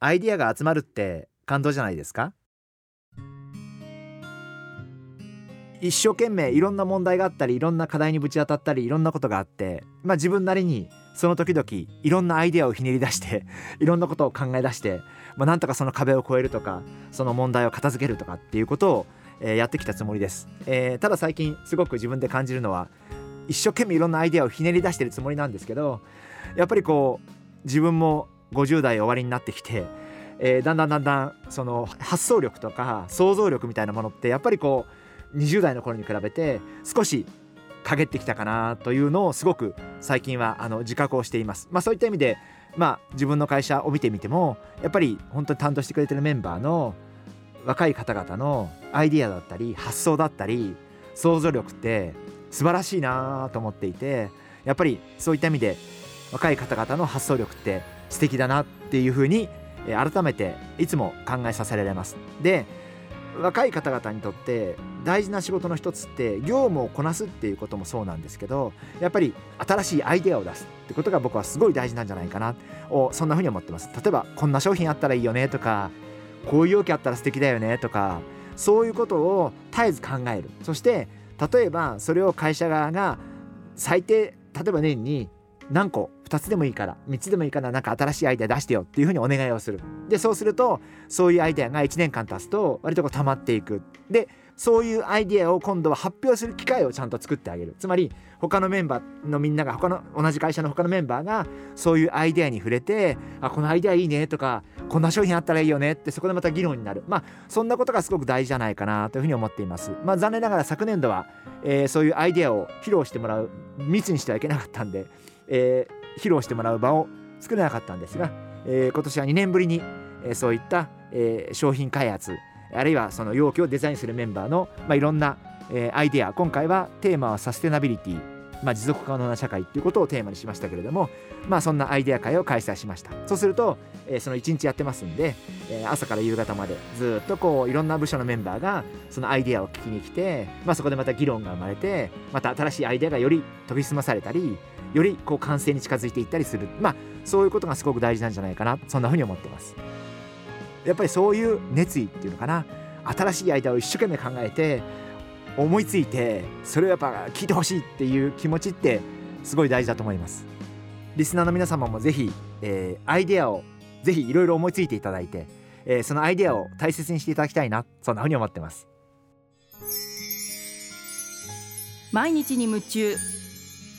アイディアが集まるって感動じゃないですか？一生懸命いろんな問題があったりいろんな課題にぶち当たったりいろんなことがあってまあ自分なりにその時々いろんなアイデアをひねり出して いろんなことを考え出して、まあ、なんとかその壁を越えるとかその問題を片付けるとかっていうことを、えー、やってきたつもりです、えー、ただ最近すごく自分で感じるのは一生懸命いろんなアイデアをひねり出してるつもりなんですけどやっぱりこう自分も50代終わりになってきて、えー、だんだんだんだんその発想力とか想像力みたいなものってやっぱりこう20代の頃に比べて少し陰ってきたかなというのをすごく最近はあの自覚をしています。まあ、そういった意味で、まあ、自分の会社を見てみてもやっぱり本当に担当してくれてるメンバーの若い方々のアイディアだったり発想だったり想像力って素晴らしいなと思っていてやっぱりそういった意味で若い方々の発想力って素敵だなっていうふうに改めていつも考えさせられます。で若い方々にとって大事な仕事の一つって業務をこなすっていうこともそうなんですけどやっぱり新しいアイデアを出すってことが僕はすごい大事なんじゃないかなをそんなふうに思ってます例えばこんな商品あったらいいよねとかこういう容器あったら素敵だよねとかそういうことを絶えず考えるそして例えばそれを会社側が最低例えば年に何個2つでもいいから3つでもいいからなんか新しいアイデア出してよっていうふうにお願いをする。でそうするとそういうアイデアが1年間経つと割とこう溜まっていく。でそういうアイデアを今度は発表する機会をちゃんと作ってあげる。つまり他のメンバーのみんなが他の同じ会社の他のメンバーがそういうアイデアに触れてあこのアイデアいいねとかこんな商品あったらいいよねってそこでまた議論になる。まあそんなことがすごく大事じゃないかなというふうに思っています。まあ残念ながら昨年度は、えー、そういうアイデアを披露してもらう密にしてはいけなかったんで、えー披露してもらう場を作れなかったんですが、えー、今年は2年ぶりに、えー、そういった、えー、商品開発あるいはその容器をデザインするメンバーの、まあ、いろんな、えー、アイデア今回はテーマはサステナビリティ、まあ、持続可能な社会ということをテーマにしましたけれども、まあ、そんなアイデア会を開催しました。そうすると、えー、その1日やってますんで、えー、朝から夕方までずっとこういろんな部署のメンバーがそのアイデアを聞きに来て、まあ、そこでまた議論が生まれてまた新しいアイデアがより研ぎ澄まされたりよりこう完成に近づいていったりする。まあそういうことがすごく大事なんじゃないかな。そんなふうに思ってます。やっぱりそういう熱意っていうのかな。新しいアイデアを一生懸命考えて思いついてそれをやっぱ聞いてほしいっていう気持ちってすごい大事だと思います。リスナーの皆様もぜひ、えー、アイデアをぜひいろいろ思いついていただいて、えー、そのアイデアを大切にしていただきたいな。そんなふうに思ってます。毎日に夢中。